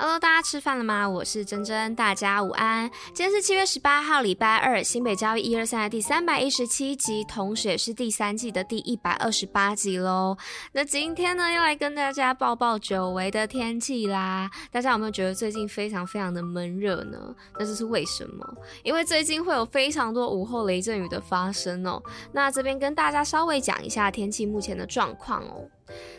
Hello，大家吃饭了吗？我是珍珍，大家午安。今天是七月十八号，礼拜二，新北教育一二三的第三百一十七集，同时也是第三季的第一百二十八集喽。那今天呢，又来跟大家报报久违的天气啦。大家有没有觉得最近非常非常的闷热呢？那这是为什么？因为最近会有非常多午后雷阵雨的发生哦。那这边跟大家稍微讲一下天气目前的状况哦。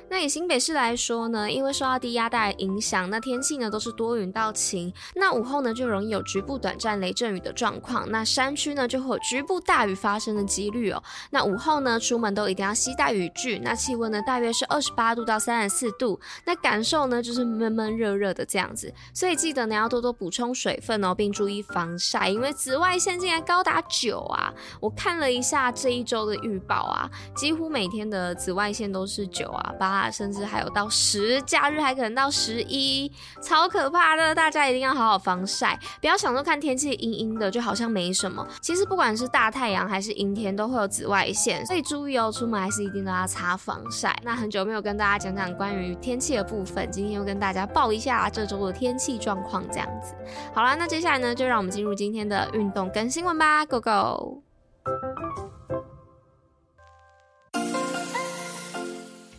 那以新北市来说呢，因为受到低压带影响，那天气呢都是多云到晴。那午后呢就容易有局部短暂雷阵雨的状况。那山区呢就会有局部大雨发生的几率哦。那午后呢出门都一定要携带雨具。那气温呢大约是二十八度到三十四度。那感受呢就是闷闷热热的这样子。所以记得呢要多多补充水分哦，并注意防晒，因为紫外线竟然高达九啊！我看了一下这一周的预报啊，几乎每天的紫外线都是九。八，甚至还有到十，假日还可能到十一，超可怕的！大家一定要好好防晒，不要想说看天气阴阴的，就好像没什么。其实不管是大太阳还是阴天，都会有紫外线，所以注意哦，出门还是一定都要擦防晒。那很久没有跟大家讲讲关于天气的部分，今天又跟大家报一下这周的天气状况，这样子。好啦，那接下来呢，就让我们进入今天的运动跟新闻吧，Go Go！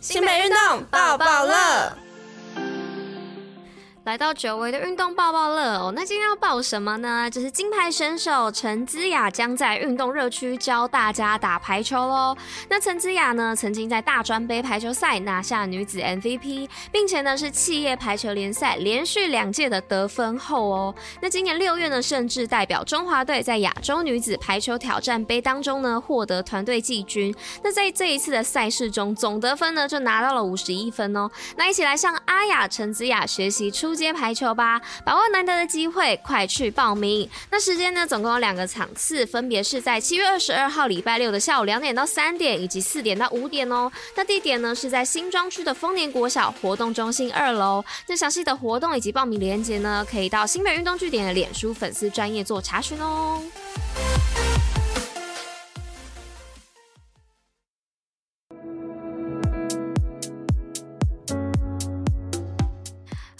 新北运动抱抱乐。来到久违的运动抱抱乐哦，那今天要抱什么呢？就是金牌选手陈姿雅将在运动热区教大家打排球喽。那陈姿雅呢，曾经在大专杯排球赛拿下女子 MVP，并且呢是企业排球联赛连续两届的得分后哦。那今年六月呢，甚至代表中华队在亚洲女子排球挑战杯当中呢获得团队季军。那在这一次的赛事中，总得分呢就拿到了五十一分哦。那一起来向阿雅陈姿雅学习出。接排球吧，把握难得的机会，快去报名。那时间呢，总共有两个场次，分别是在七月二十二号礼拜六的下午两点到三点，以及四点到五点哦。那地点呢是在新庄区的丰年国小活动中心二楼。那详细的活动以及报名链接呢，可以到新北运动据点的脸书粉丝专业做查询哦。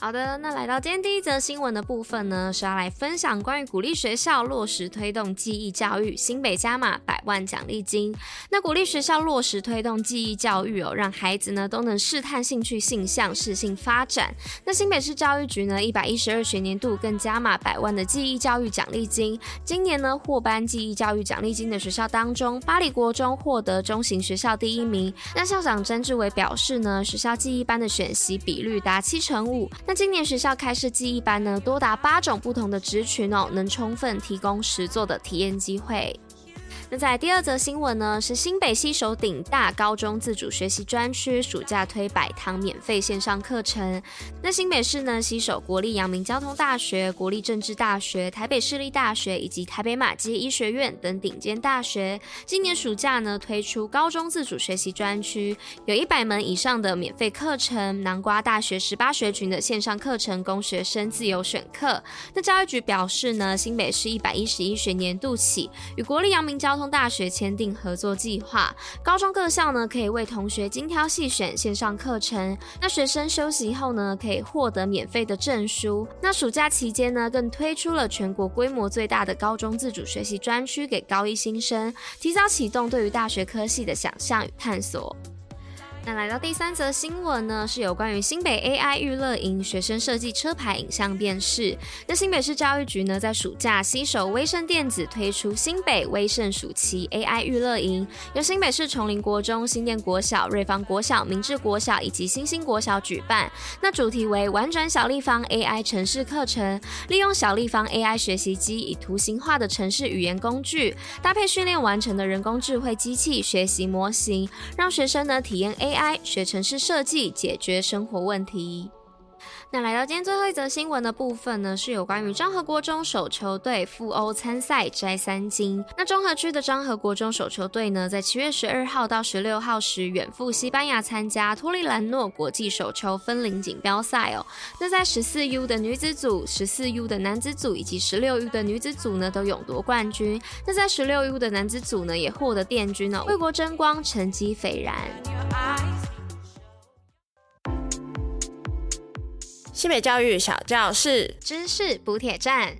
好的，那来到今天第一则新闻的部分呢，是要来分享关于鼓励学校落实推动记忆教育，新北加码百万奖励金。那鼓励学校落实推动记忆教育哦，让孩子呢都能试探兴趣性向，适性发展。那新北市教育局呢，一百一十二学年度更加码百万的记忆教育奖励金。今年呢，获颁记忆教育奖励金的学校当中，八里国中获得中型学校第一名。那校长詹志伟表示呢，学校记忆班的选习比率达七成五。那今年学校开设记忆班呢，多达八种不同的职群哦，能充分提供实作的体验机会。那在第二则新闻呢，是新北西首顶大高中自主学习专区，暑假推百堂免费线上课程。那新北市呢，西首国立阳明交通大学、国立政治大学、台北市立大学以及台北马偕医学院等顶尖大学，今年暑假呢推出高中自主学习专区，有一百门以上的免费课程，南瓜大学十八学群的线上课程供学生自由选课。那教育局表示呢，新北市一百一十一学年度起，与国立阳明交大学签订合作计划，高中各校呢可以为同学精挑细选线上课程，那学生休息后呢可以获得免费的证书。那暑假期间呢更推出了全国规模最大的高中自主学习专区给高一新生，提早启动对于大学科系的想象与探索。那来到第三则新闻呢，是有关于新北 AI 娱乐营学生设计车牌影像辨识。那新北市教育局呢，在暑假携手威盛电子推出新北威盛暑期 AI 娱乐营，由新北市崇林国中、新店国小、瑞芳国小、明治国小以及新兴国小举办。那主题为玩转小立方 AI 城市课程，利用小立方 AI 学习机以图形化的城市语言工具，搭配训练完成的人工智慧机器学习模型，让学生呢体验 AI。AI 学城市设计，解决生活问题。那来到今天最后一则新闻的部分呢，是有关于彰和国中手球队赴欧参赛摘三金。那中和区的彰和国中手球队呢，在七月十二号到十六号时远赴西班牙参加托利兰诺国际手球分龄锦标赛哦。那在十四 U 的女子组、十四 U 的男子组以及十六 U 的女子组呢，都勇夺冠军。那在十六 U 的男子组呢，也获得殿军哦，为国争光，成绩斐然。新北教育小教室，知识补铁站。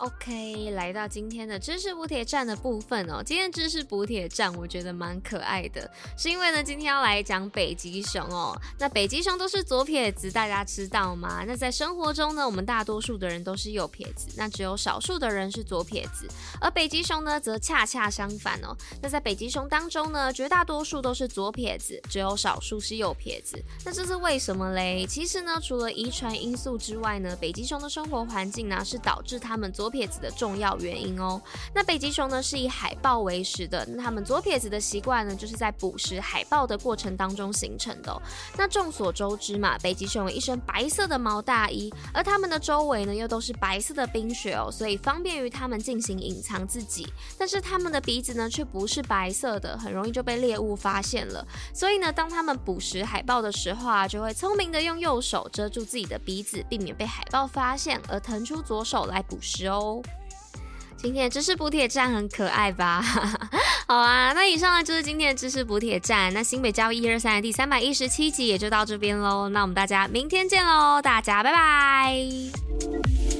OK，来到今天的知识补铁站的部分哦。今天知识补铁站我觉得蛮可爱的，是因为呢，今天要来讲北极熊哦。那北极熊都是左撇子，大家知道吗？那在生活中呢，我们大多数的人都是右撇子，那只有少数的人是左撇子。而北极熊呢，则恰恰相反哦。那在北极熊当中呢，绝大多数都是左撇子，只有少数是右撇子。那这是为什么嘞？其实呢，除了遗传因素之外呢，北极熊的生活环境呢，是导致他们左。撇子的重要原因哦，那北极熊呢是以海豹为食的，那他们左撇子的习惯呢，就是在捕食海豹的过程当中形成的。那众所周知嘛，北极熊有一身白色的毛大衣，而它们的周围呢又都是白色的冰雪哦，所以方便于它们进行隐藏自己。但是它们的鼻子呢却不是白色的，很容易就被猎物发现了。所以呢，当它们捕食海豹的时候啊，就会聪明的用右手遮住自己的鼻子，避免被海豹发现，而腾出左手来捕食哦。今天的知识补铁站很可爱吧？好啊，那以上呢就是今天的知识补铁站。那新北交易一二三的第三百一十七集也就到这边喽。那我们大家明天见喽，大家拜拜。